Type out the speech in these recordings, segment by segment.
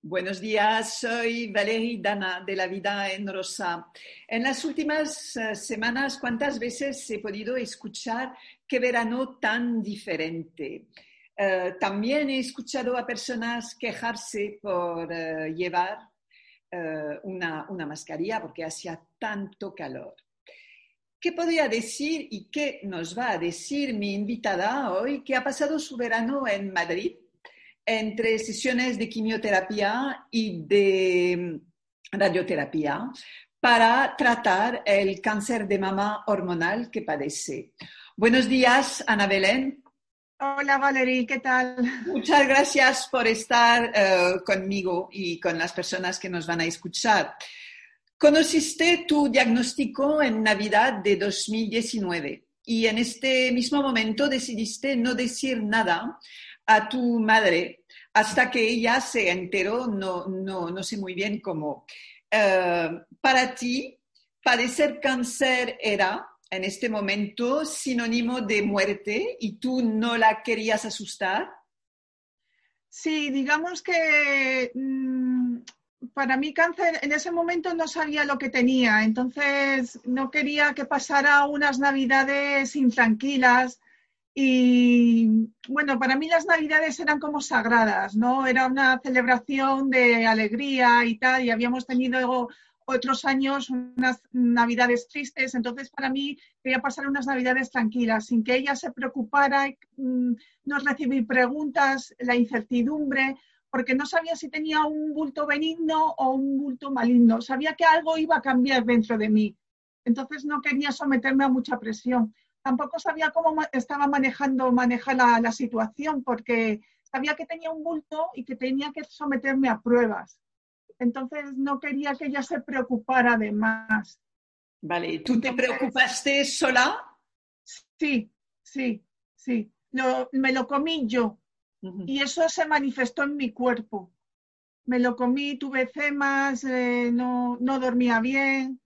Buenos días, soy Valerie Dana de La Vida en Rosa. En las últimas uh, semanas, ¿cuántas veces he podido escuchar qué verano tan diferente? Uh, también he escuchado a personas quejarse por uh, llevar una, una mascarilla porque hacía tanto calor. ¿Qué podría decir y qué nos va a decir mi invitada hoy que ha pasado su verano en Madrid entre sesiones de quimioterapia y de radioterapia para tratar el cáncer de mama hormonal que padece? Buenos días, Ana Belén. Hola Valerie, ¿qué tal? Muchas gracias por estar uh, conmigo y con las personas que nos van a escuchar. Conociste tu diagnóstico en Navidad de 2019 y en este mismo momento decidiste no decir nada a tu madre hasta que ella se enteró, no, no, no sé muy bien cómo. Uh, para ti, padecer cáncer era en este momento sinónimo de muerte y tú no la querías asustar? Sí, digamos que mmm, para mí cáncer en ese momento no sabía lo que tenía, entonces no quería que pasara unas navidades intranquilas y bueno, para mí las navidades eran como sagradas, ¿no? Era una celebración de alegría y tal, y habíamos tenido otros años unas navidades tristes, entonces para mí quería pasar unas navidades tranquilas, sin que ella se preocupara, mm, no recibir preguntas, la incertidumbre, porque no sabía si tenía un bulto benigno o un bulto maligno. Sabía que algo iba a cambiar dentro de mí. Entonces no quería someterme a mucha presión. Tampoco sabía cómo estaba manejando manejar la, la situación, porque sabía que tenía un bulto y que tenía que someterme a pruebas. Entonces no quería que ella se preocupara de más. Vale, ¿tú te preocupaste sola? Sí, sí, sí. Lo, me lo comí yo. Y eso se manifestó en mi cuerpo. Me lo comí, tuve cemas, eh, no, no, dormía bien,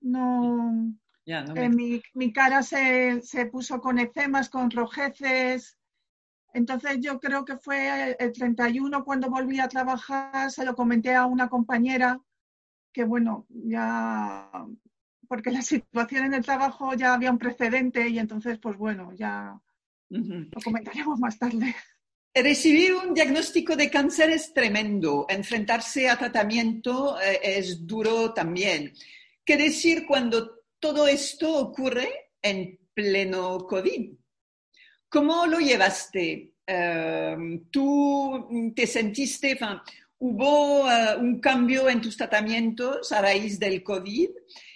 no, ya, no me... eh, mi, mi, cara se, se, puso con eczemas, con rojeces. Entonces yo creo que fue el 31 cuando volví a trabajar, se lo comenté a una compañera que bueno, ya, porque la situación en el trabajo ya había un precedente y entonces pues bueno, ya uh -huh. lo comentaremos más tarde. Recibir un diagnóstico de cáncer es tremendo. Enfrentarse a tratamiento eh, es duro también. ¿Qué decir cuando todo esto ocurre en pleno COVID? ¿Cómo lo llevaste? Uh, ¿Tú te sentiste, hubo uh, un cambio en tus tratamientos a raíz del COVID?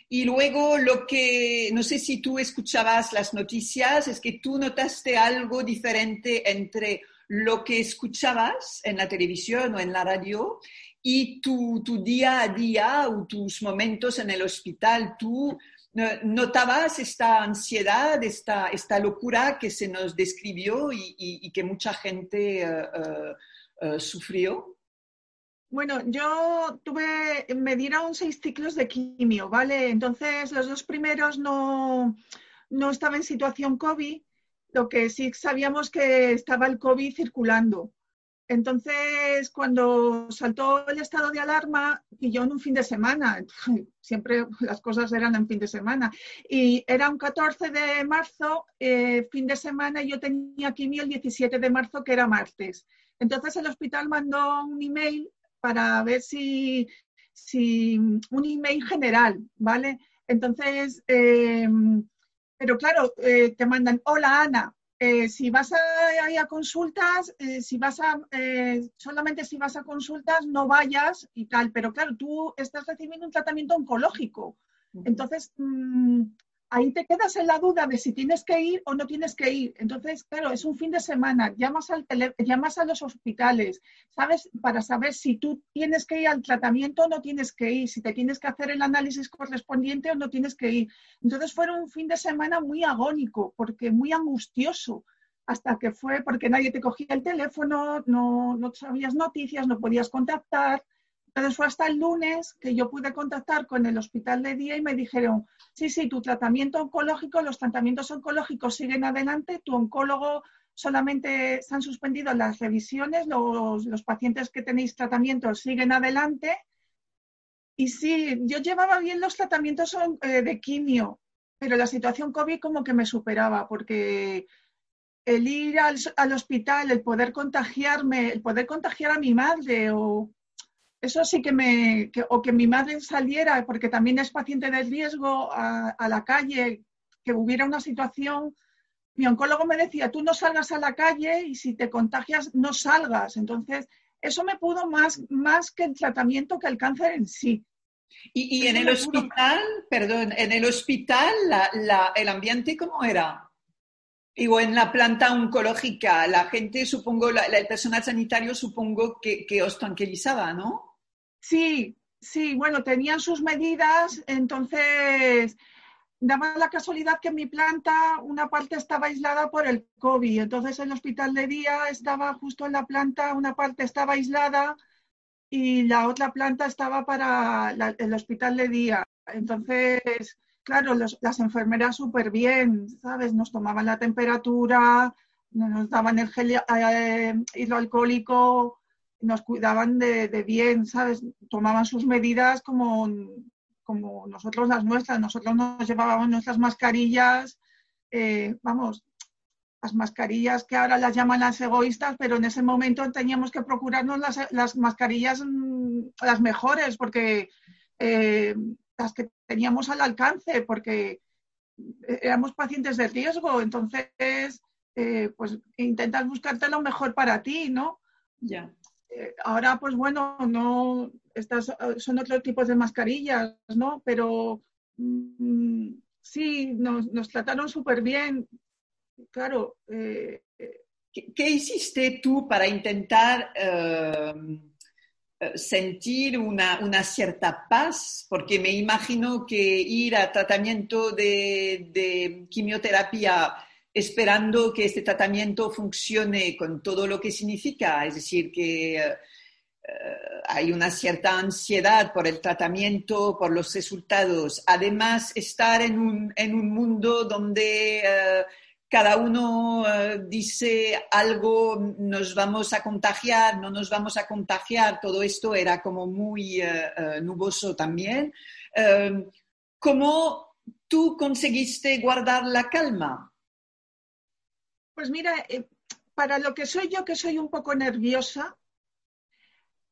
Y luego lo que, no sé si tú escuchabas las noticias, es que tú notaste algo diferente entre lo que escuchabas en la televisión o en la radio y tu, tu día a día o tus momentos en el hospital. Tú notabas esta ansiedad, esta, esta locura que se nos describió y, que mucha gente uh, uh, uh, sufrió. Bueno, yo tuve, me dieron seis ciclos de quimio, ¿vale? Entonces, los dos primeros no, no estaba en situación COVID, lo que sí sabíamos que estaba el COVID circulando. Entonces, cuando saltó el estado de alarma, y yo en un fin de semana, siempre las cosas eran en fin de semana, y era un 14 de marzo, eh, fin de semana, y yo tenía quimio el 17 de marzo, que era martes. Entonces el hospital mandó un email para ver si, si un email general, ¿vale? Entonces, eh, pero claro, eh, te mandan, hola Ana, eh, si vas a, a, a consultas, eh, si vas a, eh, solamente si vas a consultas, no vayas y tal, pero claro, tú estás recibiendo un tratamiento oncológico. Entonces, mmm, ahí te quedas en la duda de si tienes que ir o no tienes que ir. Entonces, claro, es un fin de semana, llamas, al tele, llamas a los hospitales, ¿sabes? Para saber si tú tienes que ir al tratamiento o no tienes que ir, si te tienes que hacer el análisis correspondiente o no tienes que ir. Entonces, fue un fin de semana muy agónico, porque muy angustioso, hasta que fue porque nadie te cogía el teléfono, no, no sabías noticias, no podías contactar. Entonces fue hasta el lunes que yo pude contactar con el hospital de día y me dijeron, sí, sí, tu tratamiento oncológico, los tratamientos oncológicos siguen adelante, tu oncólogo solamente se han suspendido las revisiones, los, pacientes que tenéis tratamiento siguen adelante. Y sí, yo llevaba bien los tratamientos eh, de quimio, pero la situación COVID como que me superaba, porque el ir al, hospital, el poder contagiarme, el poder contagiar a mi madre, o eso sí que me, o que mi madre saliera, porque también es paciente de riesgo, a la calle, que hubiera una situación mi oncólogo me decía, tú no salgas a la calle y si te contagias, no salgas. Entonces, eso me pudo más, más que el tratamiento que el cáncer en sí. Y, en el hospital, perdón, en el hospital, el ambiente, ¿cómo era? Digo, en la planta oncológica, la gente, supongo, el personal sanitario, supongo que, que os tranquilizaba, ¿no? Sí, sí, bueno, tenían sus medidas, entonces daba la casualidad que en mi planta una parte estaba aislada por el COVID, entonces el hospital de día estaba justo en la planta, una parte estaba aislada y la otra planta estaba para el hospital de día. Entonces, claro, las enfermeras súper bien, ¿sabes? Nos tomaban la temperatura, nos daban el gel eh, hidroalcohólico, nos cuidaban de, bien, ¿sabes? Tomaban sus medidas como como nosotros las nuestras, nosotros nos llevábamos nuestras mascarillas, eh, vamos, las mascarillas que ahora las llaman las egoístas, pero en ese momento teníamos que procurarnos las, mascarillas mm, las mejores, porque eh, las que teníamos al alcance, porque éramos pacientes de riesgo, entonces, eh, pues intentas buscarte lo mejor para ti, ¿no? Ya. ahora, pues bueno, no, estas eh, son otros tipos de mascarillas, ¿no? Pero mm, sí, nos, trataron súper bien. Claro. Eh, ¿Qué, hiciste tú para intentar eh, sentir una, cierta paz? Porque me imagino que ir a tratamiento de, de quimioterapia esperando que este tratamiento funcione con todo lo que significa, es decir, que eh, hay una cierta ansiedad por el tratamiento, por los resultados. Además, estar en un, en un mundo donde eh, cada uno eh, dice algo, nos vamos a contagiar, no nos vamos a contagiar, todo esto era como muy nuboso también. ¿Cómo tú conseguiste guardar la calma? Pues mira, para lo que soy yo, que soy un poco nerviosa,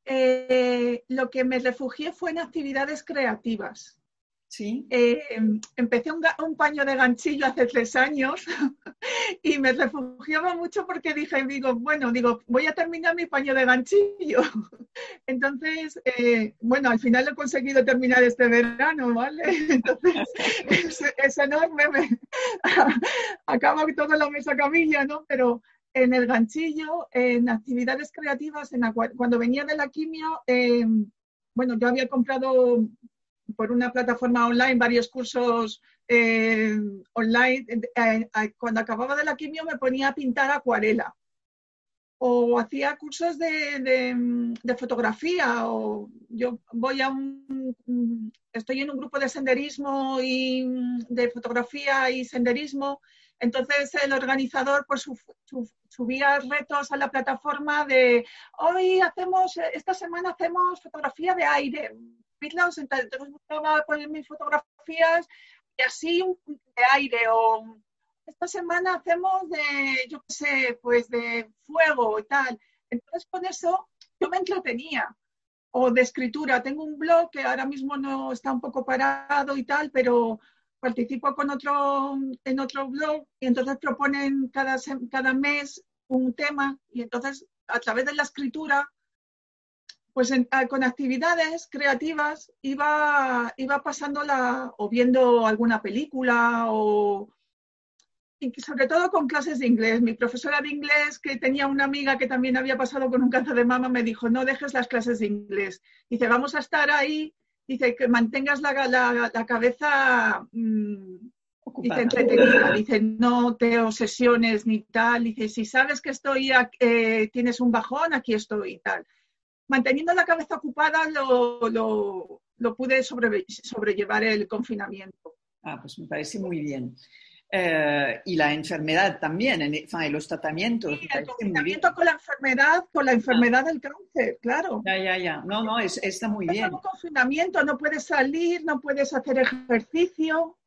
eh, lo que me refugié fue en actividades creativas. Sí. Eh, empecé un, paño de ganchillo hace tres años y me refugiaba mucho porque dije, digo, bueno, digo, voy a terminar mi paño de ganchillo. Entonces, eh, bueno, al final lo he conseguido terminar este verano, ¿vale? Entonces, es, enorme, me, acaba toda la mesa camilla, ¿no? Pero en el ganchillo, en actividades creativas, en cuando venía de la quimio, em, bueno, yo había comprado por una plataforma online varios cursos em, online. Eh, eh, cuando acababa de la quimio me ponía a pintar acuarela o hacía cursos de, de, fotografía o yo voy a un, estoy en un grupo de senderismo y de fotografía y senderismo entonces el organizador pues, subía retos a la plataforma de hoy hacemos, esta semana hacemos fotografía de aire. Entonces buscaba poner mis fotografías y así de aire o esta semana hacemos de, yo qué sé, pues de fuego y tal. Entonces con eso yo me entretenía. O de escritura. Tengo un blog que ahora mismo no está un poco parado y tal, pero participo con otro, en otro blog y entonces proponen cada, cada mes un tema y entonces a través de la escritura, pues con actividades creativas iba, iba pasándola o viendo alguna película o y sobre todo con clases de inglés. Mi profesora de inglés, que tenía una amiga que también había pasado con un cáncer de mama, me dijo, no dejes las clases de inglés. Dice, vamos a estar ahí dice que mantengas la, la, cabeza mm, dice, entretenida, dice no te obsesiones ni tal, dice si sabes que estoy, eh, tienes un bajón, aquí estoy y tal. Manteniendo la cabeza ocupada lo, lo, pude sobrellevar el confinamiento. Ah, pues me parece muy bien. eh, y la enfermedad también, en, en los tratamientos. Sí, el confinamiento con la enfermedad, con la enfermedad del cáncer, claro. Ya, ya, ya. No, no, es, está muy bien. Es un confinamiento, no puedes salir, no puedes hacer ejercicio.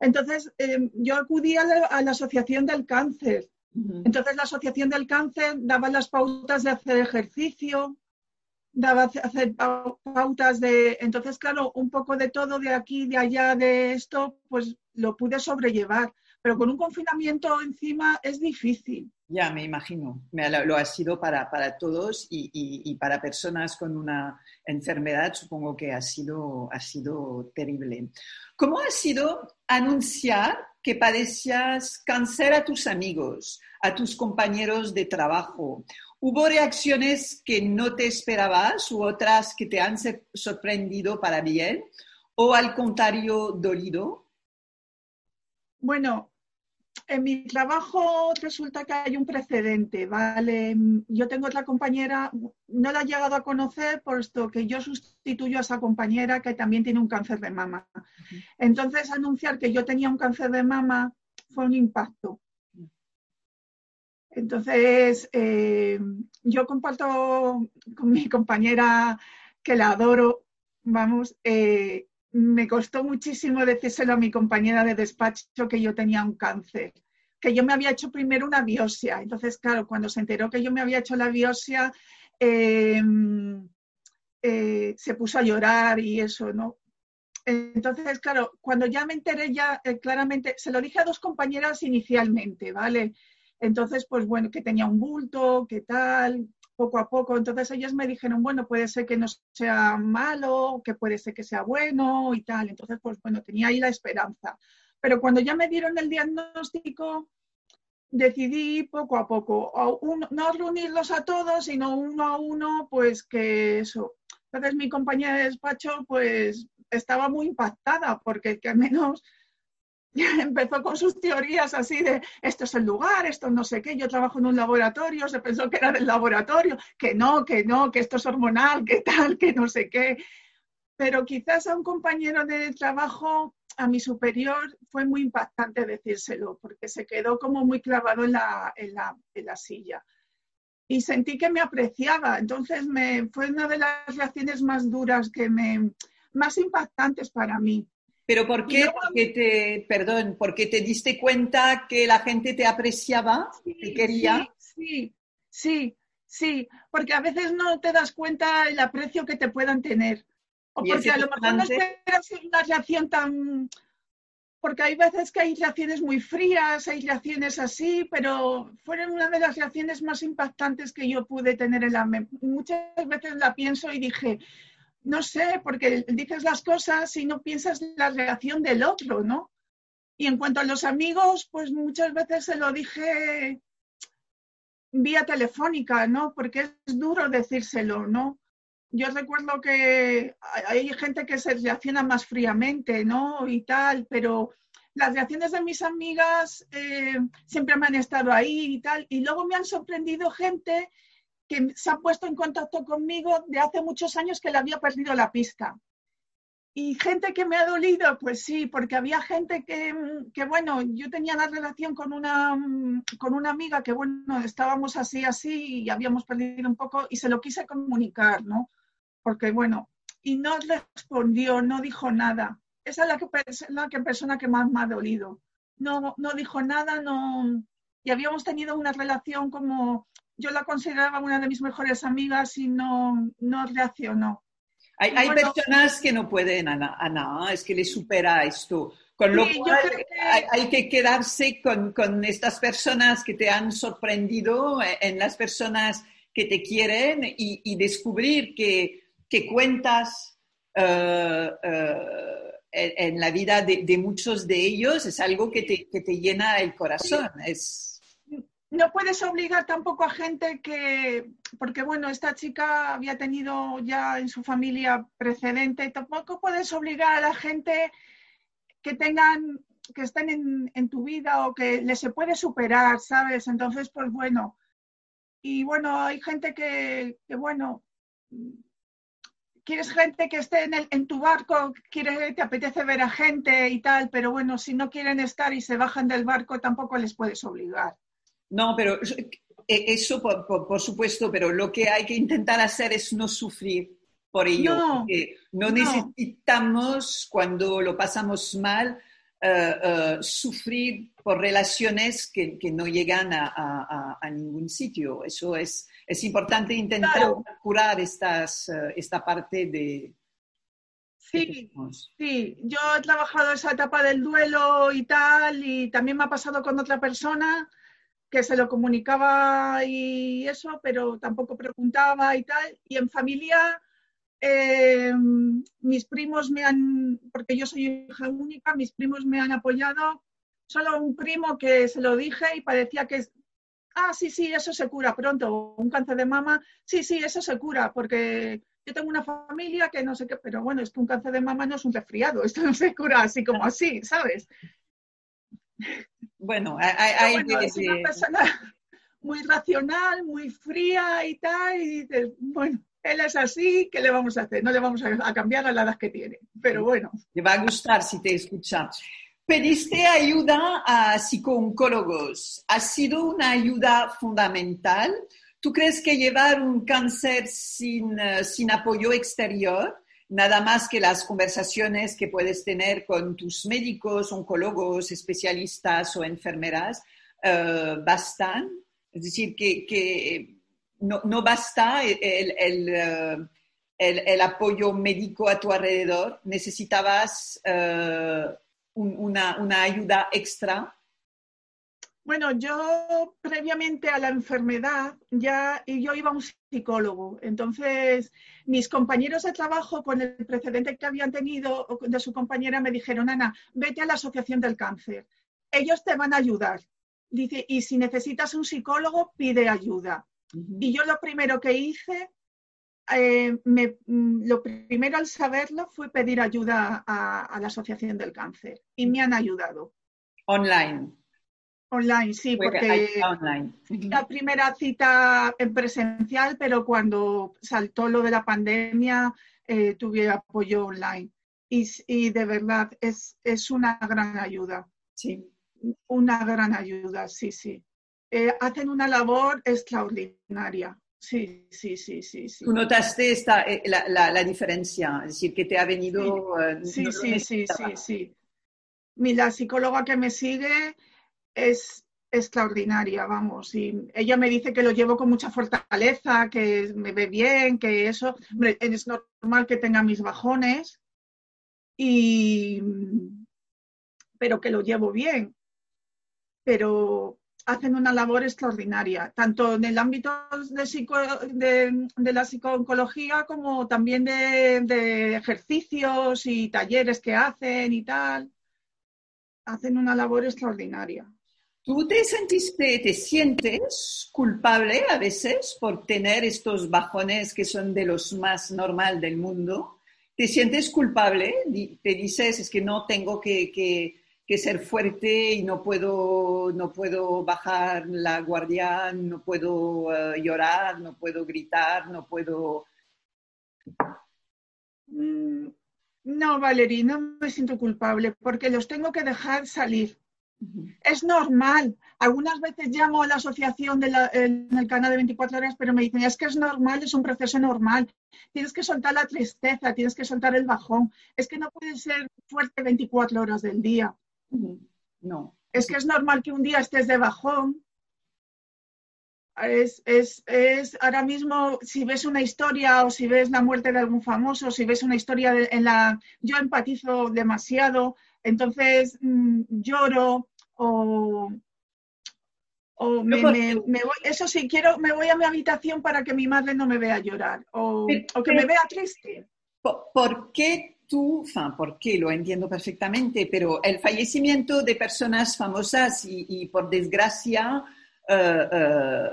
Entonces, em, yo acudí a la, Asociación del Cáncer. Entonces, la Asociación del Cáncer daba las pautas de hacer ejercicio, daba hacer pautas de... Entonces, claro, un poco de todo, de aquí, de allá, de esto, pues lo pude sobrellevar. Pero con un confinamiento encima es difícil. Ya, me imagino. Lo ha sido para, para todos y, y, para personas con una enfermedad, supongo que ha sido, ha sido terrible. ¿Cómo ha sido anunciar que padecías cáncer a tus amigos, a tus compañeros de trabajo? ¿Hubo reacciones que no te esperabas u otras que te han sorprendido para bien? ¿O al contrario, dolido? Bueno, en mi trabajo resulta que hay un precedente, ¿vale? Yo tengo otra compañera, no la he llegado a conocer, puesto que yo sustituyo a esa compañera que también tiene un cáncer de mama. Entonces, anunciar que yo tenía un cáncer de mama fue un impacto. Entonces, eh, yo comparto con mi compañera que la adoro, vamos, eh, me costó muchísimo decírselo a mi compañera de despacho que yo tenía un cáncer, que yo me había hecho primero una biopsia. Entonces, claro, cuando se enteró que yo me había hecho la biopsia, eh, se puso a llorar y eso, ¿no? Entonces, claro, cuando ya me enteré ya claramente, se lo dije a dos compañeras inicialmente, ¿vale? Entonces, pues bueno, que tenía un bulto, que tal, poco a poco. Entonces ellas me dijeron, bueno, puede ser que no sea malo, que puede ser que sea bueno y tal. Entonces, pues bueno, tenía ahí la esperanza. Pero cuando ya me dieron el diagnóstico, decidí poco a poco, no reunirlos a todos, sino uno a uno, pues que eso. Entonces mi compañera de despacho, pues estaba muy impactada porque que al menos empezó con sus teorías así de esto es el lugar, esto no sé qué, yo trabajo en un laboratorio, se pensó que era del laboratorio, que no, que no, que esto es hormonal, que tal, que no sé qué. Pero quizás a un compañero de trabajo, a mi superior, fue muy impactante decírselo, porque se quedó como muy clavado en la, en la, en la silla. Y sentí que me apreciaba, entonces me, fue una de las reacciones más duras que me, más impactantes para mí pero ¿por qué? porque te, perdón, porque te diste cuenta que la gente te apreciaba, te quería. Sí, sí, sí, porque a veces no te das cuenta el aprecio que te puedan tener. O porque a lo mejor no esperas una reacción tan... Porque hay veces que hay reacciones muy frías, hay reacciones así, pero fueron una de las reacciones más impactantes que yo pude tener en la... Muchas veces la pienso y dije, no sé, porque dices las cosas y no piensas la reacción del otro, ¿no? Y en cuanto a los amigos, pues muchas veces se lo dije vía telefónica, ¿no? Porque es duro decírselo, ¿no? Yo recuerdo que hay gente que se reacciona más fríamente, ¿no? Y tal, pero las reacciones de mis amigas eh, siempre me han estado ahí y tal. Y luego me han sorprendido gente que se ha puesto en contacto conmigo de hace muchos años que le había perdido la pista. Y gente que me ha dolido, pues sí, porque había gente que, que, bueno, yo tenía la relación con una, con una amiga que, bueno, estábamos así, así y habíamos perdido un poco y se lo quise comunicar, ¿no? Porque, bueno, y no respondió, no dijo nada. Esa es la, que, persona que más me ha dolido. No, no dijo nada, no. Y habíamos tenido una relación como yo la consideraba una de mis mejores amigas y no, no reaccionó. Hay, hay personas que no pueden, Ana, Ana, es que le supera esto. Con lo cual hay, que quedarse con, con, estas personas que te han sorprendido, eh, en las personas que te quieren y, y descubrir que, que cuentas uh, uh, en, en, la vida de, de, muchos de ellos es algo que te, que te llena el corazón. Es, no puedes obligar tampoco a gente que, porque bueno, esta chica había tenido ya en su familia precedente, tampoco puedes obligar a la gente que tengan, que estén en, tu vida o que les se puede superar, ¿sabes? Entonces, pues bueno, y bueno, hay gente que, que bueno, quieres gente que esté en, el, en tu barco, quiere, te apetece ver a gente y tal, pero bueno, si no quieren estar y se bajan del barco, tampoco les puedes obligar. No, pero e, eso por, por, supuesto, pero lo que hay que intentar hacer es no sufrir por ello. No, no, necesitamos, cuando lo pasamos mal, uh, uh, sufrir por relaciones que, que no llegan a, a, a, ningún sitio. Eso es, es importante intentar Claro. curar estas, uh, esta parte de... Sí, sí, yo he trabajado esa etapa del duelo y tal, y también me ha pasado con otra persona que se lo comunicaba y eso, pero tampoco preguntaba y tal. Y en familia, eh, mis primos me han, porque yo soy hija única, mis primos me han apoyado. Solo un primo que se lo dije y parecía que, ah, sí, sí, eso se cura pronto. Un cáncer de mama, sí, sí, eso se cura, porque yo tengo una familia que no sé qué, pero bueno, es que un cáncer de mama no es un resfriado, esto no se cura así como así, ¿sabes? Bueno, hay, bueno, es una persona muy racional, muy fría y tal, y dices, bueno, él es así, ¿qué le vamos a hacer? No le vamos a, a cambiar a la edad que tiene, pero bueno. te va a gustar si te escucha. Pediste ayuda a psicooncólogos. ¿Ha sido una ayuda fundamental? ¿Tú crees que llevar un cáncer sin, eh, sin apoyo exterior, nada más que las conversaciones que puedes tener con tus médicos, oncólogos, especialistas o enfermeras, eh, bastan? Es decir, que, no, basta eh, el, apoyo médico a tu alrededor, necesitabas eh, un- una, una ayuda extra. Bueno, yo previamente a la enfermedad ya y yo iba a un psicólogo. Entonces, mis compañeros de trabajo, con el precedente que habían tenido de su compañera, me dijeron, Ana, vete a la Asociación del Cáncer. Ellos te van a ayudar. Dice, y si necesitas un psicólogo, pide ayuda. Y yo lo primero que hice, eh, me- mm, lo primero al saberlo fue pedir ayuda a, a la Asociación del Cáncer. Y me han ayudado. Online. Online, sí, porque online. la primera cita en presencial, pero cuando saltó lo de la pandemia, eh, tuve apoyo online. Y, y de verdad es, es una gran ayuda, Sí. una gran ayuda, sí, sí. Eh, hacen una labor extraordinaria. Sí, sí, sí, sí, sí. ¿Tú notaste esta, eh, la, la, la diferencia? Es decir, que te ha venido... eh, Sí, no sí, sí, sí, sí. Mi, la psicóloga que me sigue es extraordinaria, vamos. Y ella me dice que lo llevo con mucha fortaleza, que me ve bien, que eso. Hombre, es normal que tenga mis bajones, y, pero que lo llevo bien. Pero hacen una labor extraordinaria, tanto en el ámbito de, psico- de, la psicooncología como también de ejercicios y talleres que hacen y tal. Hacen una labor extraordinaria. ¿Tú te sentiste, te sientes culpable a veces por tener estos bajones que son de los más normal del mundo? ¿Te sientes culpable? ¿Te dices, es que no tengo que ser fuerte y no puedo, no puedo bajar la guardia, no puedo eh, llorar, no puedo gritar, no puedo... Mm, No, Valerie, no me siento culpable porque los tengo que dejar salir. Es normal. Algunas veces llamo a la asociación de la- en el canal de 24 horas, pero me dicen, es que es normal, es un proceso normal. Tienes que soltar la tristeza, tienes que soltar el bajón. Es que no puedes ser fuerte 24 horas del día. No. Es que es normal que un día estés de bajón. Es, es, es ahora mismo, si ves una historia o si ves la muerte de algún famoso, si ves una historia de- en la... Yo empatizo demasiado, entonces mm, lloro o, o me, me- me voy... Eso sí, quiero, me voy a mi habitación para que mi madre no me vea llorar o, Pero- o que pero- me vea triste. ¿Por, por qué tú, enfin, por qué lo entiendo perfectamente, pero el fallecimiento de personas famosas y, y por desgracia, eh, eh,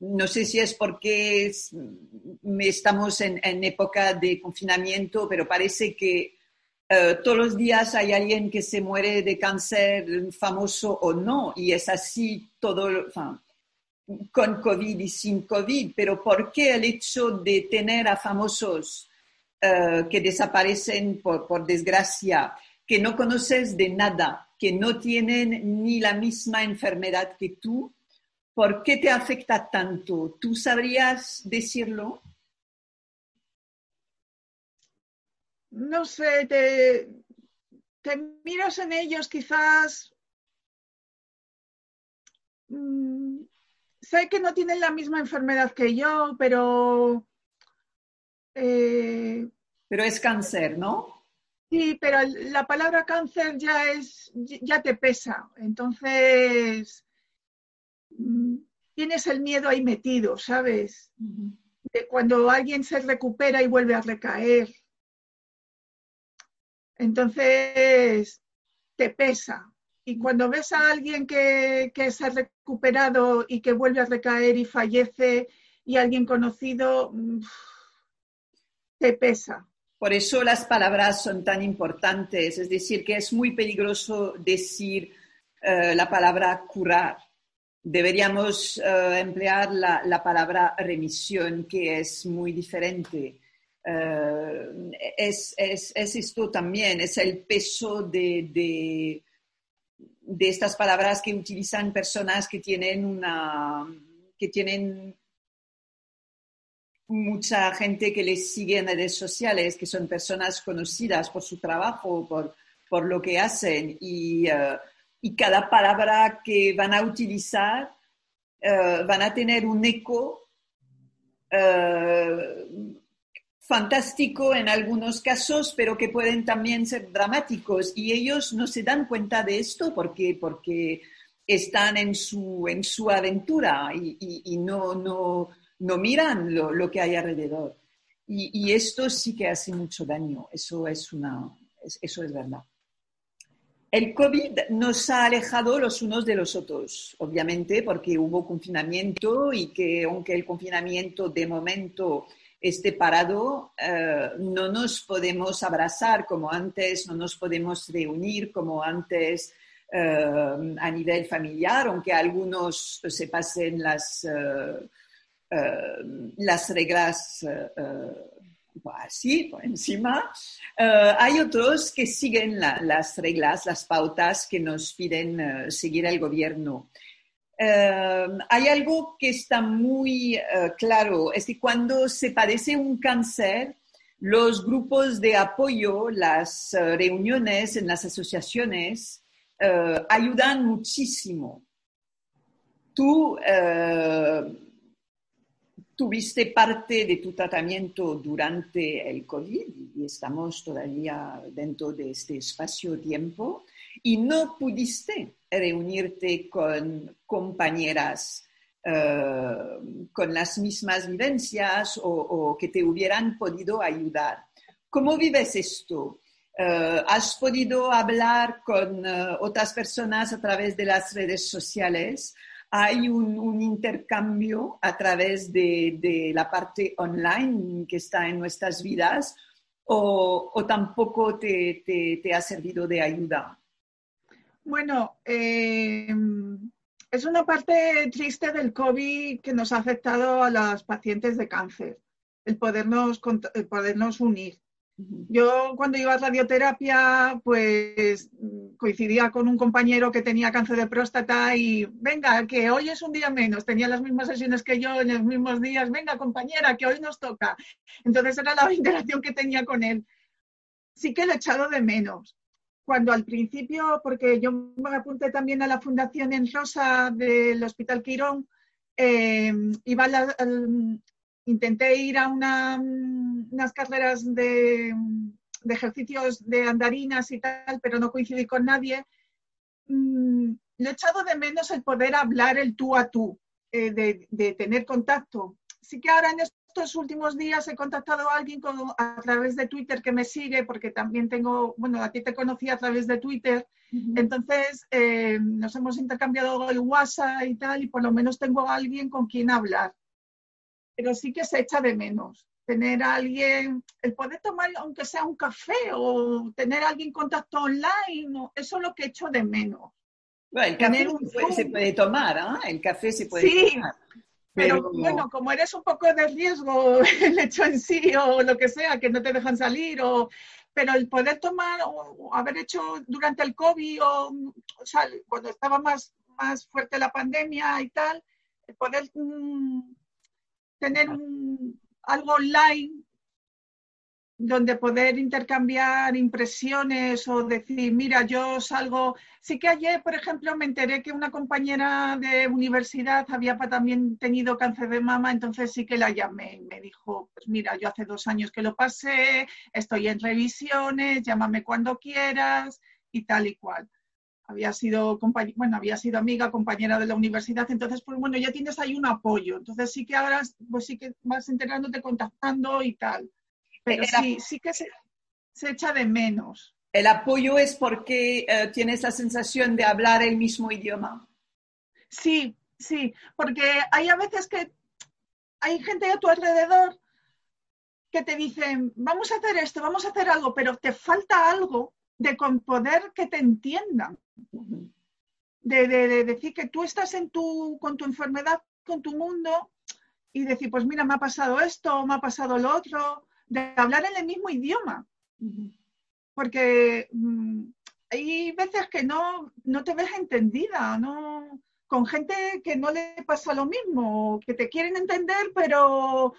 no sé si es porque es- mm, estamos en, en época de confinamiento, pero parece que eh, todos los días hay alguien que se muere de cáncer, famoso o no, y es así todo, con COVID y sin COVID, pero ¿por qué el hecho de tener a famosos eh, que desaparecen por desgracia, que no conoces de nada, que no tienen ni la misma enfermedad que tú, ¿por qué te afecta tanto? ¿Tú sabrías decirlo? No sé, te, te miras en ellos quizás mm, sé que no tienen la misma enfermedad que yo, pero... Eh, pero es cáncer, ¿no? Sí, pero la palabra cáncer ya es, ya te pesa. Entonces, mm, tienes el miedo ahí metido, ¿sabes? De cuando alguien se recupera y vuelve a recaer. Entonces, te pesa. Y cuando ves a alguien que, se ha recuperado y que vuelve a recaer y fallece y alguien conocido, mm, te pesa. Por eso las palabras son tan importantes, es decir, que es muy peligroso decir eh, la palabra curar. Deberíamos eh, emplear la, palabra remisión, que es muy diferente. Eh, es, esto también, es el peso de de estas palabras que utilizan personas que tienen una que tienen mucha gente que les sigue en redes sociales, que son personas conocidas por su trabajo, por, por lo que hacen, y, eh, y, cada palabra que van a utilizar eh, van a tener un eco uh, fantástico en algunos casos, pero que pueden también ser dramáticos. Y ellos no se dan cuenta de esto porque, porque están en su, en su aventura y, no, no, no, miran lo, que hay alrededor. Y, esto sí que hace mucho daño, eso es, una, eso es verdad. El COVID nos ha alejado los unos de los otros, obviamente, porque hubo confinamiento y que aunque el confinamiento de momento este parado, eh, no nos podemos abrazar como antes, no nos podemos reunir como antes eh, a nivel familiar, aunque algunos se pasen las, eh, las reglas así por encima. hay otros que siguen las reglas, las pautas que nos piden seguir el gobierno. Em, hay algo que está muy eh, claro, es que cuando se padece un cáncer, los grupos de apoyo, las eh, reuniones en las asociaciones eh, ayudan muchísimo. Tú tuviste parte de tu tratamiento durante el COVID y estamos todavía dentro de este espacio-tiempo y no pudiste reunirte con compañeras eh, con las mismas vivencias o, que te hubieran podido ayudar. ¿Cómo vives esto? Eh, ¿Has podido hablar con eh, otras personas a través de las redes sociales? ¿Hay un, intercambio a través de, la parte online que está en nuestras vidas o, tampoco te ha servido de ayuda? Bueno, eh, es una parte triste del COVID que nos ha afectado a las pacientes de cáncer, el podernos, podernos unir. Yo cuando iba a radioterapia, pues coincidía con un compañero que tenía cáncer de próstata y venga, que hoy es un día menos, tenía las mismas sesiones que yo en los mismos días, venga compañera, que hoy nos toca. Entonces era la interacción que tenía con él. Sí que lo he echado de menos cuando al principio, porque yo me apunté también a la Fundación en Rosa del Hospital Quirón, eh, iba intenté ir a unas carreras de, ejercicios de andarinas y tal, pero no coincidí con nadie. Mm, le he echado de menos el poder hablar el tú a tú, eh, de, de, tener contacto. Sí que ahora en estos últimos días he contactado a alguien a través de Twitter que me sigue, porque también tengo, bueno, a ti te conocí a través de Twitter, entonces eh, nos hemos intercambiado el WhatsApp y tal, y por lo menos tengo a alguien con quien hablar. Pero sí que se echa de menos tener a alguien, el poder tomar aunque sea un café o tener a alguien contacto online, eso es lo que echo de menos. Bueno, el café se puede tomar, ¿ah? El café se puede tomar. Pero, bueno, como eres un poco de riesgo el hecho en sí o lo que sea, que no te dejan salir o pero el poder tomar o, haber hecho durante el COVID o, o sea, cuando estaba más, más fuerte la pandemia y tal, el poder mm, tener un, algo online donde poder intercambiar impresiones o decir, mira, yo salgo. Sí que ayer, por ejemplo, me enteré que una compañera de universidad había también tenido cáncer de mama, entonces sí que la llamé y me dijo, pues mira, yo hace dos años que lo pasé, estoy en revisiones, llámame cuando quieras y tal y cual. Había sido, bueno, había sido amiga, compañera de la universidad, entonces, pues bueno, ya tienes ahí un apoyo. Entonces sí que ahora, pues sí que vas enterándote, contactando y tal. Pero sí, sí que se, echa de menos. ¿El apoyo es porque eh, tienes la sensación de hablar el mismo idioma? Sí, sí, porque hay a veces que hay gente a tu alrededor que te dicen, vamos a hacer esto, vamos a hacer algo, pero te falta algo de poder que te entiendan. De, de, decir que tú estás en tu, con tu enfermedad, con tu mundo, y decir, pues mira, me ha pasado esto, me ha pasado lo otro, de hablar en el mismo idioma. Porque mm, hay veces que no, no te ves entendida, ¿no? con gente que no le pasa lo mismo, que te quieren entender, pero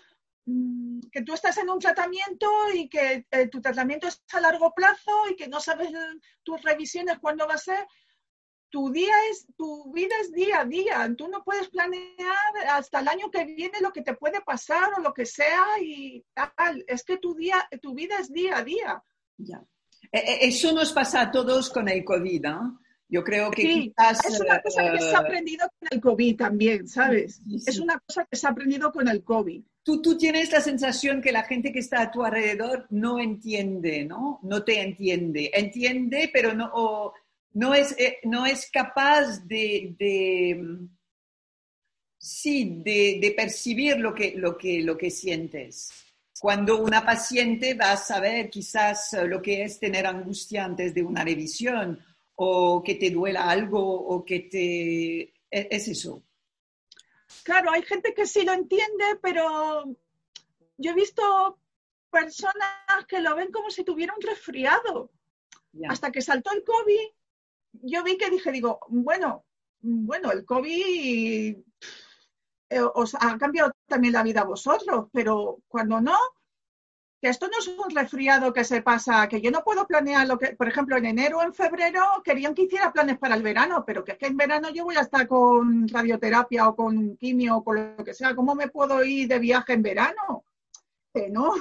mm, que tú estás en un tratamiento y que eh, tu tratamiento es a largo plazo y que no sabes tus revisiones cuándo va a ser tu día es, tu vida es día a día. Tú no puedes planear hasta el año que viene lo que te puede pasar o lo que sea y tal. Es que tu día, tu vida es día a día. Ya. E, e, eso nos pasa a todos con el COVID, ¿no? Yo creo que sí, Es una cosa que se ha eh, aprendido con el COVID también, ¿sabes? Es una cosa que se ha aprendido con el COVID. Tú, tú tienes la sensación que la gente que está a tu alrededor no entiende, ¿no? No te entiende. Entiende, pero no, no es, eh, no es capaz de, de sí, de, percibir lo que, lo, que, lo que sientes. Cuando una paciente va a saber quizás eh, lo que es tener angustia antes de una revisión o que te duela algo o que te... E, es eso. Claro, hay gente que sí lo entiende, pero yo he visto personas que lo ven como si tuviera un resfriado. Hasta que saltó el COVID yo vi que dije, digo, bueno, bueno, el COVID eh, os ha cambiado también la vida a vosotros, pero cuando no, que esto no es un resfriado que se pasa, que yo no puedo planear lo que, por ejemplo, en enero o en febrero querían que hiciera planes para el verano, pero que es que en verano yo voy a estar con radioterapia o con quimio o con lo que sea, ¿cómo me puedo ir de viaje en verano? Que no,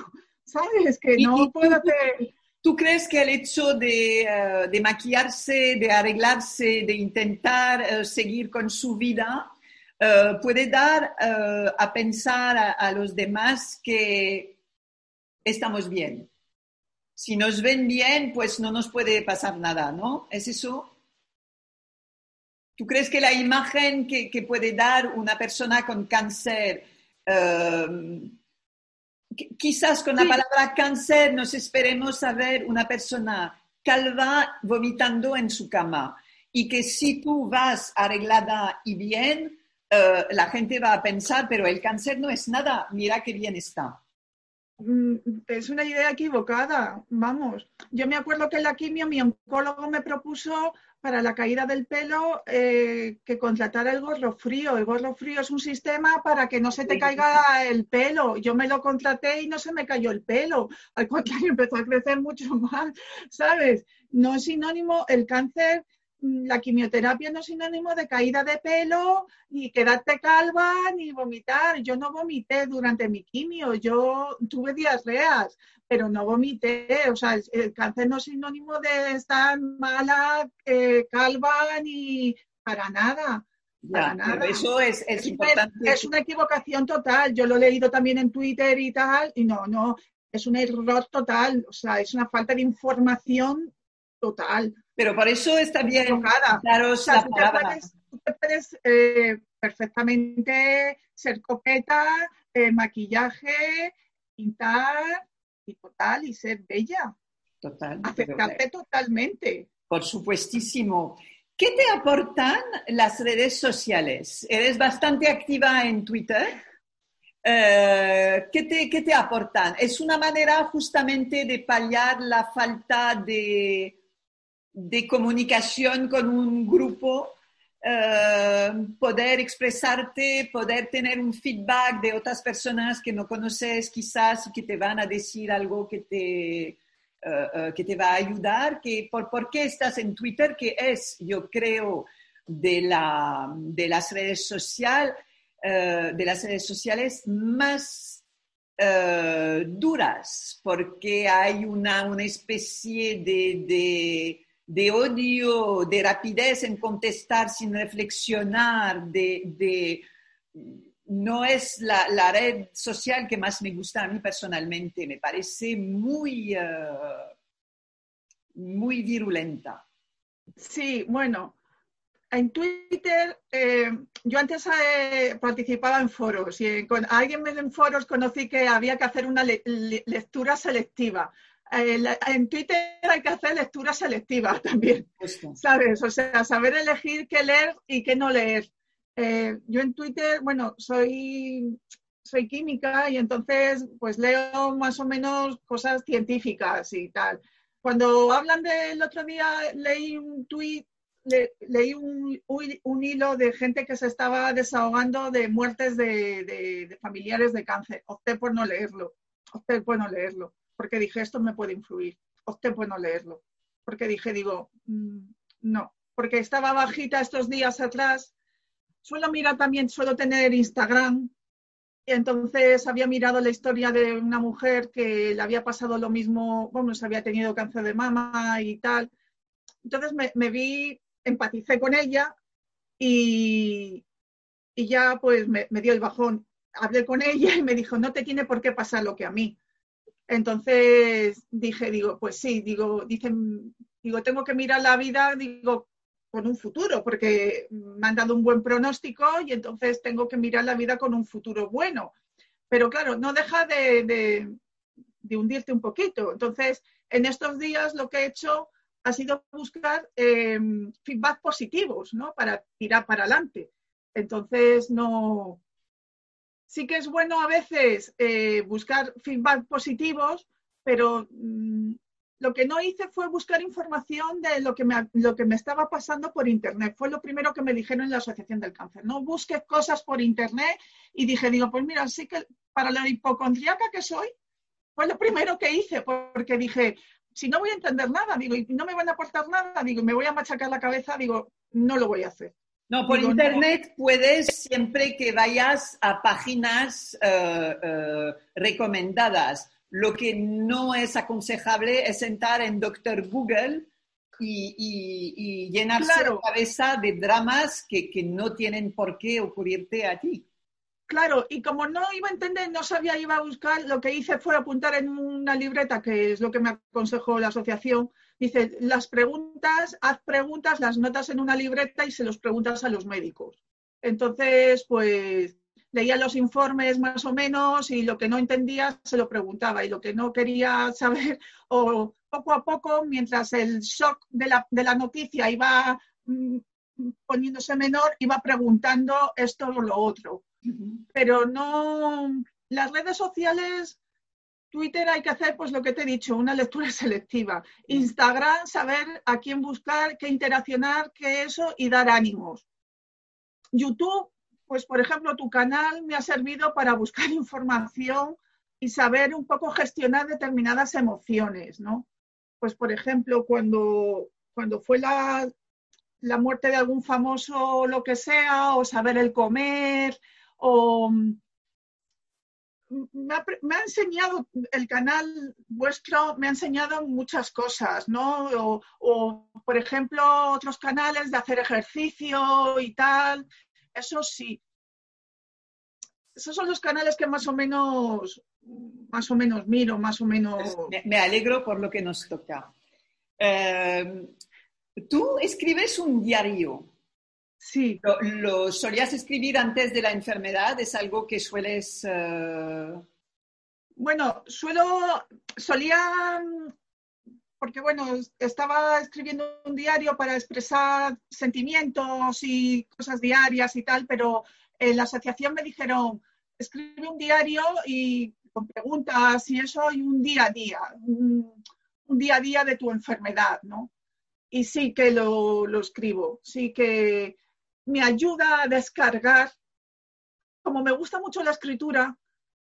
¿sabes? Que no puedo hacer... ¿Tú crees que el hecho de, eh, maquillarse, de arreglarse, de intentar eh, seguir con su vida, eh, puede dar a pensar a, los demás que estamos bien? Si nos ven bien, pues no nos puede pasar nada, ¿no? ¿Es eso? ¿Tú crees que la imagen que, que puede dar una persona con cáncer quizás con la palabra cáncer nos esperemos a ver una persona calva vomitando en su cama y que si tú vas arreglada y bien, eh, la gente va a pensar, pero el cáncer no es nada, mira qué bien está. Mm, es una idea equivocada, vamos. Yo me acuerdo que en la quimio mi oncólogo me propuso para la caída del pelo eh, que contratara el gorro frío. El gorro frío es un sistema para que no se te caiga el pelo. Yo me lo contraté y no se me cayó el pelo. Al contrario, empezó a crecer mucho más, ¿sabes? No es sinónimo, el cáncer la quimioterapia no es sinónimo de caída de pelo, ni quedarte calva, ni vomitar. Yo no vomité durante mi quimio, yo tuve diarreas, pero no vomité. O sea, el, cáncer no es sinónimo de estar mala, eh, calva, ni para nada. Para nada. Eso es, es, importante. Es una equivocación total. Yo lo he leído también en Twitter y tal, y no, no, es un error total. O sea, es una falta de información total. Pero por eso está bien daros la palabra. Tú puedes, eh, perfectamente ser coqueta, eh, maquillaje, pintar y total, y ser bella. Total. Aceptarte totalmente. Por supuestísimo. ¿Qué te aportan las redes sociales? Eres bastante activa en Twitter. Eh, ¿qué, te, ¿Qué te aportan? ¿Es una manera justamente de paliar la falta de, de comunicación con un grupo eh, poder expresarte, poder tener un feedback de otras personas que no conoces quizás y que te van a decir algo que te, eh, eh, que te va a ayudar, que por, por, qué estás en Twitter, que es, yo creo, de, la, de las redes sociales, de las redes sociales más duras, porque hay una, una especie de, de de odio, de rapidez en contestar sin reflexionar, de, no es la, red social que más me gusta a mí personalmente, me parece muy, eh, muy virulenta. Sí, bueno, en Twitter, eh, yo antes eh, participaba en foros y con alguien en foros conocí que había que hacer una lectura selectiva. Eh, en Twitter hay que hacer lectura selectiva también, ¿sabes? O sea, saber elegir qué leer y qué no leer. Eh, yo en Twitter, bueno, soy, soy química y entonces pues leo más o menos cosas científicas y tal. Cuando hablan del otro día, leí un tweet, leí un, un, hilo de gente que se estaba desahogando de muertes de, de familiares de cáncer. Opté por no leerlo, opté por no leerlo porque dije, esto me puede influir. Opté por no leerlo. Porque dije, digo, mm, no. Porque estaba bajita estos días atrás. Suelo mirar también, suelo tener Instagram. Y entonces había mirado la historia de una mujer que le había pasado lo mismo, bueno, se había tenido cáncer de mama y tal. Entonces me, vi, empaticé con ella y, y ya pues me, me dio el bajón. Hablé con ella y me dijo, no te tiene por qué pasar lo que a mí entonces dije, digo, pues sí, digo, dicen, digo, tengo que mirar la vida, digo, con un futuro, porque me han dado un buen pronóstico y entonces tengo que mirar la vida con un futuro bueno. Pero claro, no deja de, hundirte un poquito. Entonces, en estos días lo que he hecho ha sido buscar em, feedback positivos, ¿no? Para tirar para adelante. Entonces, no, sí que es bueno a veces eh, buscar feedback positivos, pero mm, lo que no hice fue buscar información de lo que, me, lo que me estaba pasando por Internet. Fue lo primero que me dijeron en la Asociación del Cáncer. No busques cosas por Internet y dije, digo, pues mira, sí que para la hipocondriaca que soy, fue lo primero que hice, porque dije, si no voy a entender nada, digo, y no me van a aportar nada, digo, me voy a machacar la cabeza, digo, no lo voy a hacer. No, por internet puedes, siempre que vayas a páginas eh, eh, recomendadas. Lo que no es aconsejable es entrar en Doctor Google y, llenarse la cabeza de dramas que, que, no tienen por qué ocurrirte a ti. Claro, y como no iba a entender, no sabía, iba a buscar, lo que hice fue apuntar en una libreta, que es lo que me aconsejó la asociación, Dice, las preguntas, haz preguntas, las notas en una libreta y se los preguntas a los médicos. Entonces, pues leía los informes más o menos y lo que no entendía se lo preguntaba y lo que no quería saber o poco a poco, mientras el shock de la, de la noticia iba mm, poniéndose menor, iba preguntando esto o lo otro. Pero no, las redes sociales Twitter hay que hacer, pues lo que te he dicho, una lectura selectiva. Instagram, saber a quién buscar, qué interaccionar, qué eso y dar ánimos. YouTube, pues por ejemplo, tu canal me ha servido para buscar información y saber un poco gestionar determinadas emociones, ¿no? Pues por ejemplo, cuando, cuando fue la, la muerte de algún famoso o lo que sea, o saber el comer, o me ha, enseñado, el canal vuestro me ha enseñado muchas cosas, ¿no? O, por ejemplo, otros canales de hacer ejercicio y tal. Eso sí. Esos son los canales que más o menos, más o menos miro, más o menos. Me, alegro por lo que nos toca. Eh, tú escribes un diario. Sí. ¿Lo, solías escribir antes de la enfermedad? ¿Es algo que sueles...? Eh? Bueno, suelo, solía, porque bueno, estaba escribiendo un diario para expresar sentimientos y cosas diarias y tal, pero en la asociación me dijeron, escribe un diario y con preguntas y eso y un día a día, un, día a día de tu enfermedad, ¿no? Y sí que lo, escribo, sí que me ayuda a descargar. Como me gusta mucho la escritura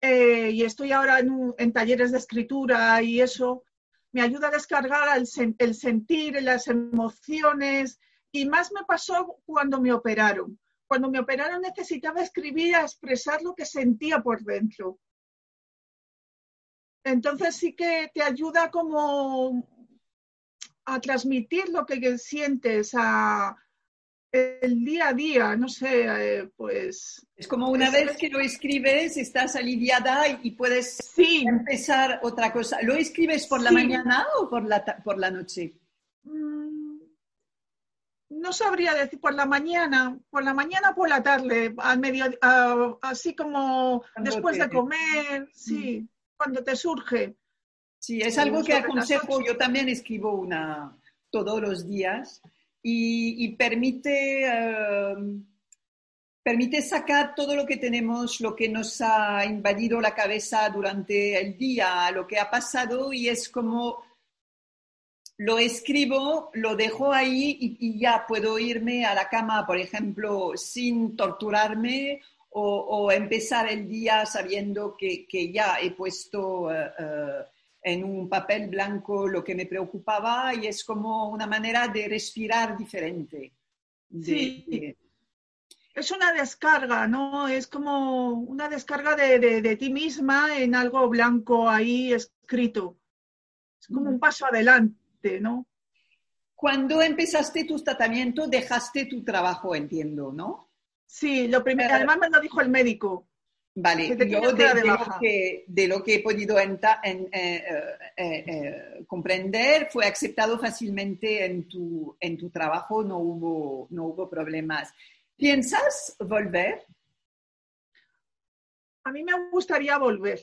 eh, y estoy ahora en, talleres de escritura y eso, me ayuda a descargar el, el sentir, las emociones y más me pasó cuando me operaron cuando me operaron necesitaba escribir a expresar lo que sentía por dentro. Entonces sí que te ayuda como a transmitir lo que sientes, a el día a día, no sé, eh, pues... Es como una vez que lo escribes, estás aliviada y puedes empezar otra cosa. ¿Lo escribes por la mañana o por la, por la noche? Mm, no sabría decir por la mañana, por la mañana o por la tarde, al medio, así como después de comer, sí. Mm cuando te surge. Sí, es algo que aconsejo, yo también escribo una todos los días y, permite, em, permite sacar todo lo que tenemos, lo que nos ha invadido la cabeza durante el día, lo que ha pasado y es como lo escribo, lo dejo ahí y, y, ya puedo irme a la cama, por ejemplo, sin torturarme o, empezar el día sabiendo que, ya he puesto eh, eh, en un papel blanco lo que me preocupaba y es como una manera de respirar diferente. sí. Es una descarga, ¿no? Es como una descarga de, ti misma en algo blanco ahí escrito. Es como un paso adelante, ¿no? Cuando empezaste tu tratamiento, dejaste tu trabajo, entiendo, ¿no? Sí, lo primero, además me lo dijo el médico. Vale, yo de, lo que, he podido eh, eh, eh, comprender fue aceptado fácilmente en tu, en tu trabajo, no hubo, no hubo problemas. ¿Piensas volver? A mí me gustaría volver.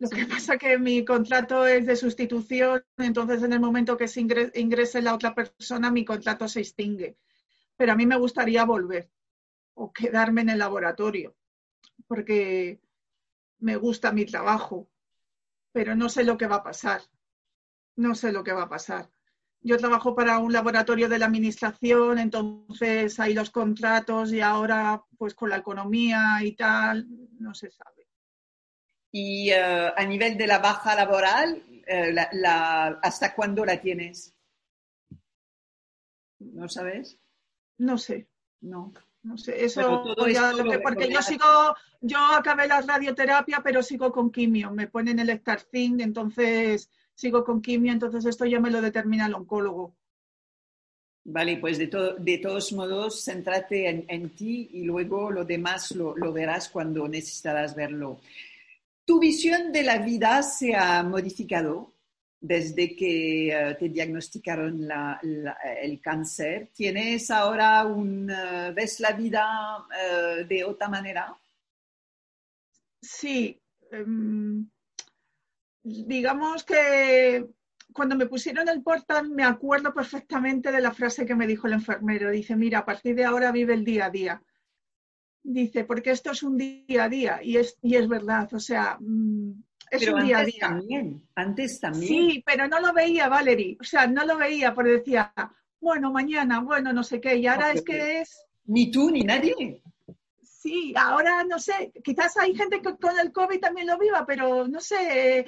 Lo que pasa es que mi contrato es de sustitución, entonces en el momento que se ingrese la otra persona, mi contrato se extingue. Pero a mí me gustaría volver o quedarme en el laboratorio, porque me gusta mi trabajo, pero no sé lo que va a pasar. No sé lo que va a pasar. Yo trabajo para un laboratorio de la administración, entonces hay los contratos y ahora pues con la economía y tal, no se sabe. Y eh, a nivel de la baja laboral, eh, ¿hasta cuándo la tienes? ¿No sabes? No sé. No. No sé, eso porque yo sigo, yo acabé la radioterapia, pero sigo con quimio. Me ponen el Starthing, entonces sigo con quimio, entonces esto ya me lo determina el oncólogo. Vale, pues de, de todos modos, céntrate en, ti y luego lo demás lo, lo verás cuando necesitarás verlo. ¿Tu visión de la vida se ha modificado? Desde que eh, te diagnosticaron el cáncer. ¿Tienes ahora un, eh, ves la vida eh, de otra manera? Sí. Em, digamos que cuando me pusieron el portal me acuerdo perfectamente de la frase que me dijo el enfermero. Dice, mira, a partir de ahora vive el día a día. Dice, porque esto es un día a día y es, y es verdad. O sea, mm, es pero un día antes a día. También, antes también. Sí, pero no lo veía, Valerie. O sea, no lo veía porque decía, bueno, mañana, bueno, no sé qué. Y ahora es que es. Ni tú ni nadie. Sí, ahora no sé. Quizás hay gente que con el COVID también lo viva, pero no sé.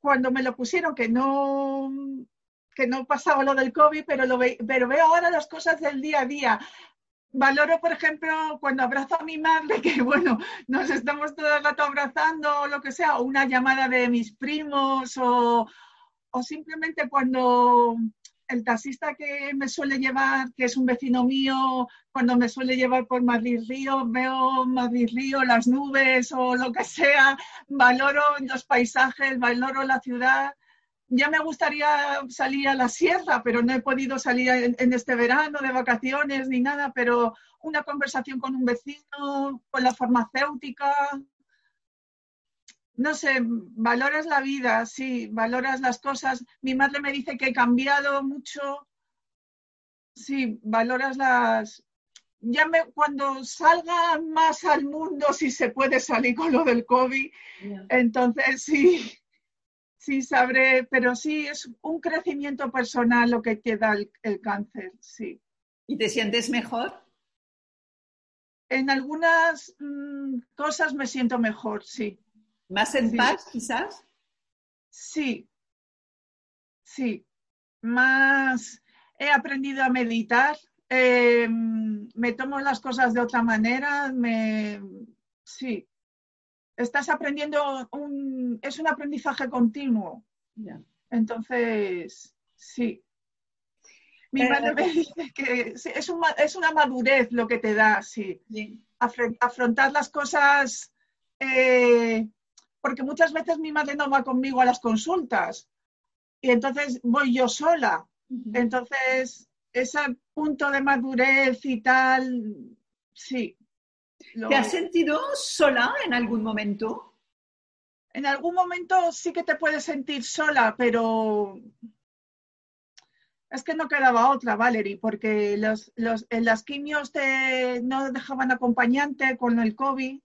Cuando me lo pusieron, que no que no pasaba lo del COVID, pero, lo pero veo ahora las cosas del día a día valoro, por ejemplo, cuando abrazo a mi madre, que bueno, nos estamos todo el rato abrazando o lo que sea, o una llamada de mis primos, o, o simplemente cuando el taxista que me suele llevar, que es un vecino mío, cuando me suele llevar por Madrid Río, veo Madrid Río, las nubes o lo que sea, valoro los paisajes, valoro la ciudad ya me gustaría salir a la sierra, pero no he podido salir en, este verano de vacaciones ni nada, pero una conversación con un vecino, con la farmacéutica, no sé, valoras la vida, sí, valoras las cosas. Mi madre me dice que he cambiado mucho. Sí, valoras las... Ya me, cuando salga más al mundo, si se puede salir con lo del COVID, entonces sí, sí sabré, pero sí es un crecimiento personal lo que queda el, el cáncer, sí. ¿Y te sientes mejor? En algunas mm, cosas me siento mejor, sí. ¿Más en Sí. paz, quizás? Sí, sí. Más he aprendido a meditar, eh, me tomo las cosas de otra manera, me, sí. Estás aprendiendo un, es un aprendizaje continuo. Entonces, sí. Mi Eh, madre me dice que es, un es una madurez lo que te da, sí. Afrontar las cosas, eh, porque muchas veces mi madre no va conmigo a las consultas y entonces voy yo sola. Entonces, ese punto de madurez y tal, sí. Lo- ¿Te has sentido sola en algún momento? En algún momento sí que te puedes sentir sola, pero es que no quedaba otra, Valerie, porque los, los, en las quimios te, no dejaban acompañante con el COVID.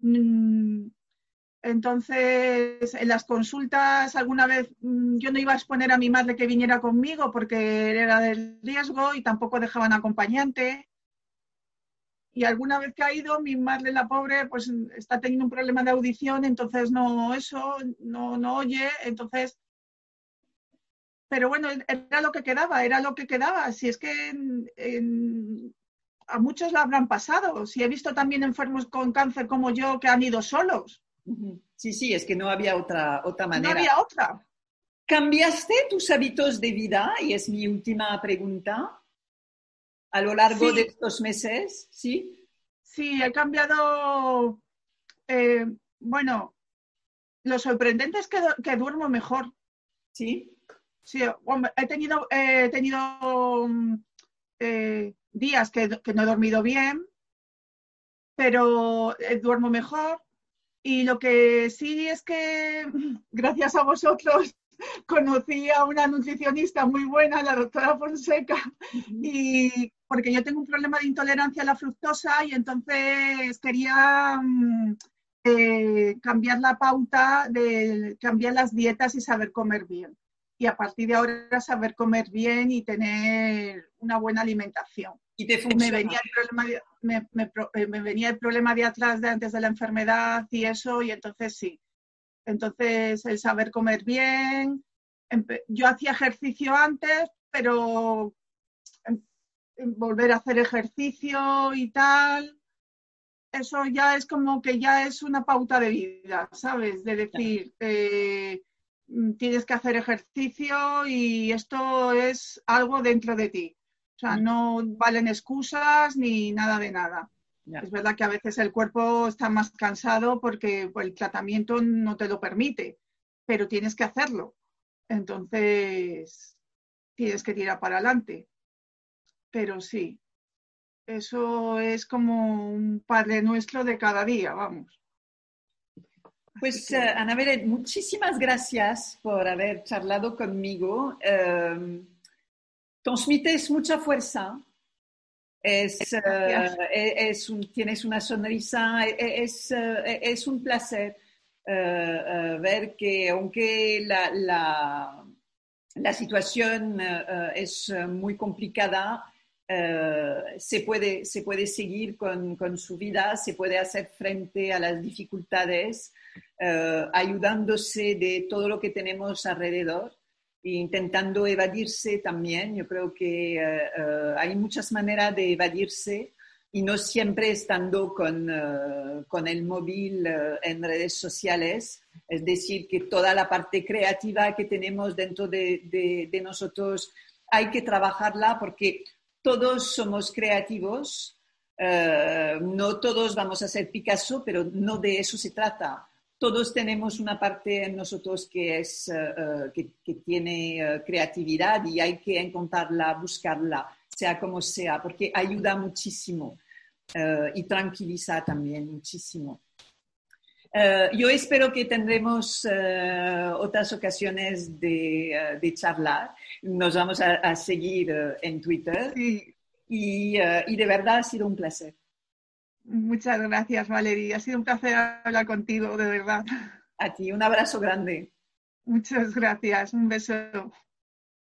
Mm, Entonces, en las consultas, alguna vez mm, yo no iba a exponer a mi madre que viniera conmigo porque era del riesgo y tampoco dejaban acompañante. Y alguna vez que ha ido, mi madre, la pobre, pues está teniendo un problema de audición, entonces no eso, no, no oye, entonces. Pero bueno, era lo que quedaba, era lo que quedaba. Si es que en- en- a muchos lo habrán pasado. Si he visto también enfermos con cáncer como yo que han ido solos. Sí, sí, es que no había otra, otra No manera. había otra. ¿Cambiaste tus hábitos de vida? Y es mi última pregunta. A lo largo Sí. de estos meses, ¿sí? Sí, he cambiado. eh, bueno, lo sorprendente es que, du- que duermo mejor. ¿Sí? Sí, he tenido, he tenido mm, eh, días que, que no he dormido bien, pero eh, duermo mejor. Y lo que sí es que, gracias a vosotros, conocí a una nutricionista muy buena, la doctora Fonseca, y porque yo tengo un problema de intolerancia a la fructosa y entonces quería mm, eh, cambiar la pauta, de cambiar las dietas y saber comer bien. Y a partir de ahora saber comer bien y tener una buena alimentación. Y te Me venía, el problema de, me, me pro- me venía el problema de atrás de antes de la enfermedad y eso, y entonces sí. Entonces el saber comer bien. Yo hacía ejercicio antes, pero em- em, volver a hacer ejercicio y tal, eso ya es como que ya es una pauta de vida, ¿sabes? De decir, eh, mm, tienes que hacer ejercicio y esto es algo dentro de ti. O sea, no valen excusas ni nada de nada. Ya. Es verdad que a veces el cuerpo está más cansado porque el tratamiento no te lo permite, pero tienes que hacerlo. Entonces, tienes que tirar para adelante. Pero sí, eso es como un padre nuestro de cada día, vamos. Pues, que- eh, Ana Belén, muchísimas gracias por haber charlado conmigo. Eh, transmites mucha fuerza. Es, eh, Gracias. es un- tienes una sonrisa, e- es, eh, es un placer eh, ver que aunque la, la, la situación es muy complicada, se, puede, se puede seguir con, con su vida, se puede hacer frente a las dificultades, ayudándose de todo lo que tenemos alrededor e intentando evadirse también. Yo creo que eh, eh, hay muchas maneras de evadirse y no siempre estando con, eh, con el móvil en redes sociales. Es decir, que toda la parte creativa que tenemos dentro de, de- de nosotros hay que trabajarla porque todos somos creativos. No todos vamos a ser Picasso, pero no de eso se trata. Todos tenemos una parte en nosotros que, es, eh, eh, que, que tiene eh, creatividad y hay que encontrarla, buscarla, sea como sea, porque ayuda muchísimo y tranquiliza también muchísimo. Yo espero que tendremos otras ocasiones de, de, charlar. Nos vamos a, a seguir en Twitter. Y, y, de verdad ha sido un placer. Muchas gracias, Valeria. Ha sido un placer hablar contigo, de verdad. A ti, un abrazo grande. Muchas gracias. Un beso.